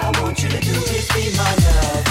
I want you to do is be my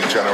successful artists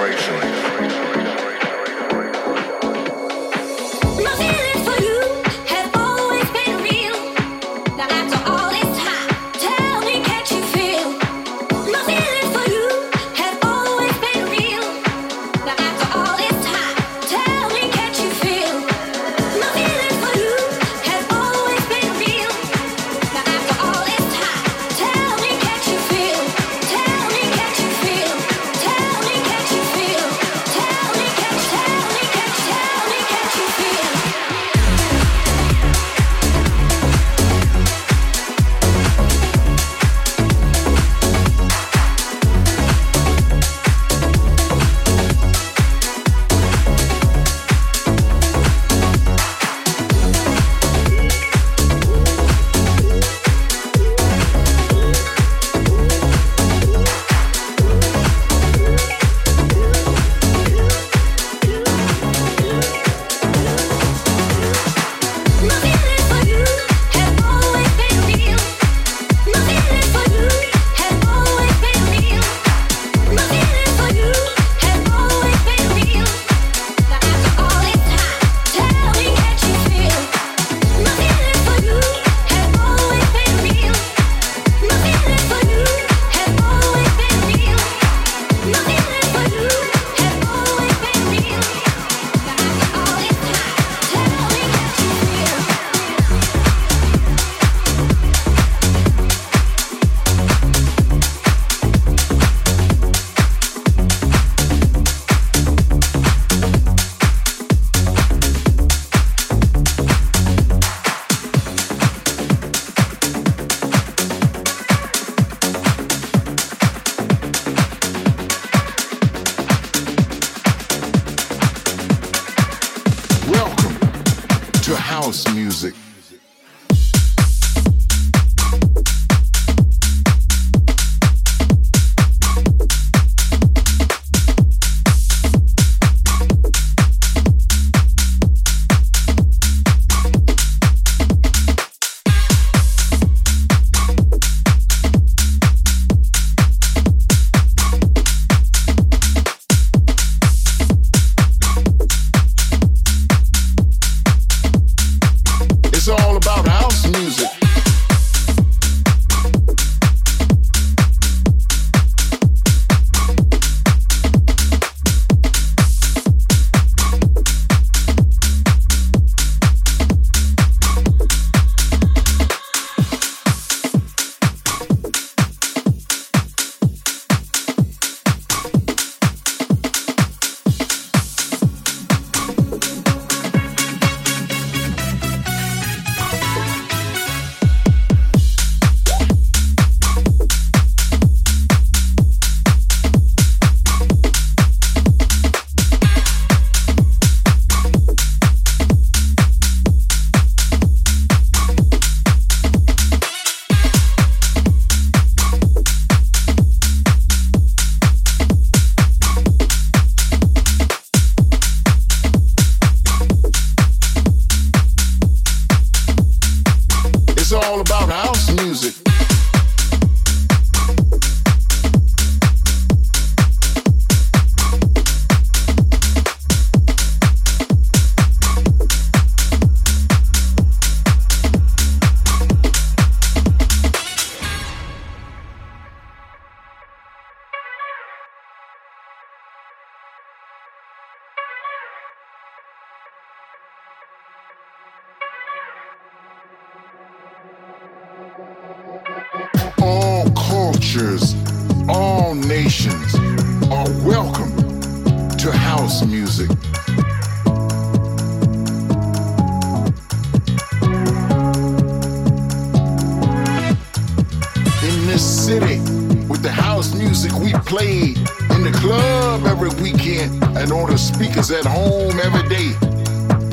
this city with the house music we played in the club every weekend and on the speakers at home every day.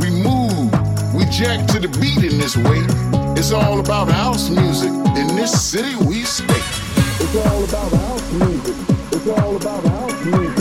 We move, we jack to the beat in this way. It's all about house music in this city we stay. It's all about house music. It's all about house music.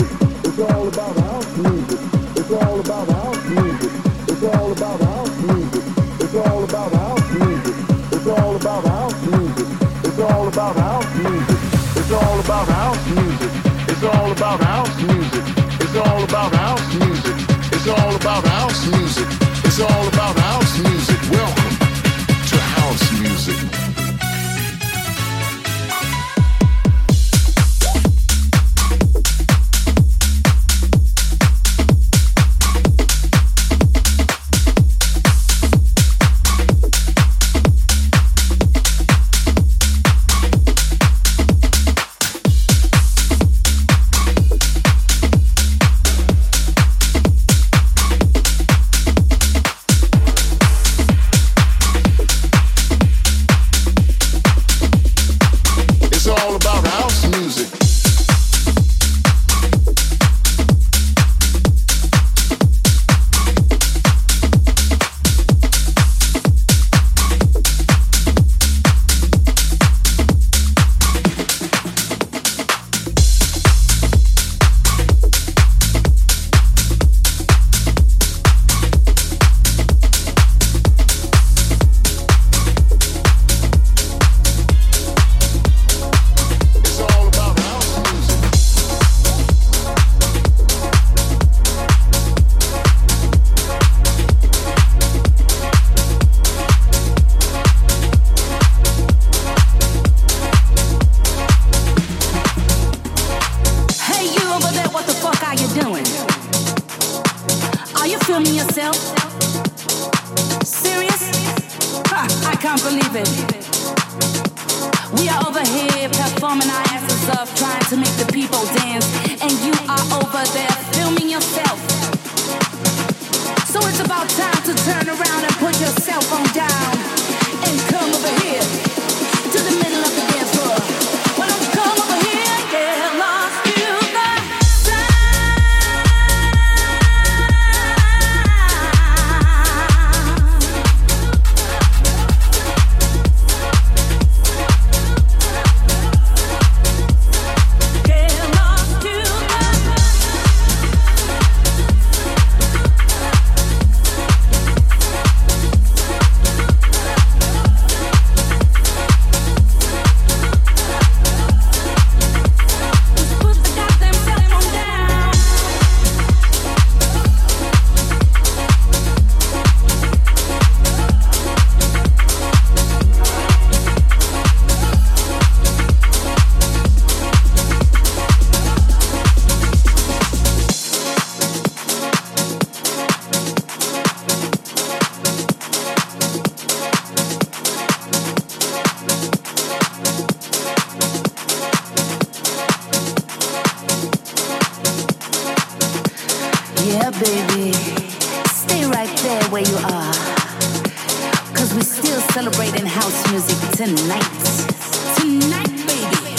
celebrating house music tonight. Tonight, baby.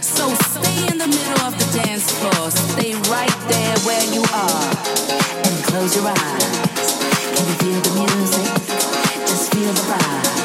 So stay in the middle of the dance floor. Stay right there where you are. And close your eyes. Can you feel the music? Just feel the vibe.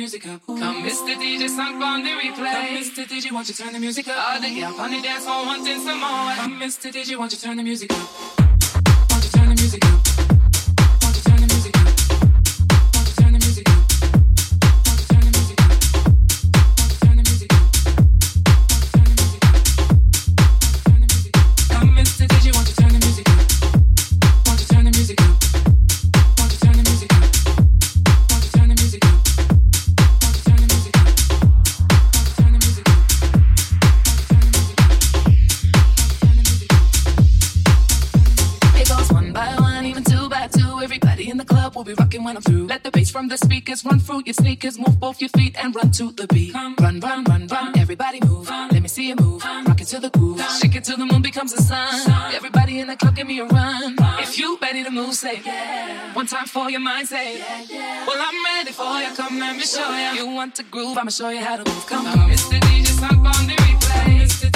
Music up? Come, Mr. DJ, sunk on the replay. Come, Mr. DJ, won't you turn the music up? All the gal on the dance floor wanting some more. Come, Mr. DJ, won't you turn the music up? Won't you turn the music up? Your sneakers, move both your feet and run to the beat. Run, run, run, run. Everybody move. Let me see you move. Rock it to the groove. Shake it till the moon becomes the sun. Everybody in the club, give me a run. If you ready to move, say yeah. One time for your mind, say yeah. Well, I'm ready for you. Come, let me show you. You want to groove? I'ma show you how to move. Come, come. Mr. DJ, stop on the replay. Mr.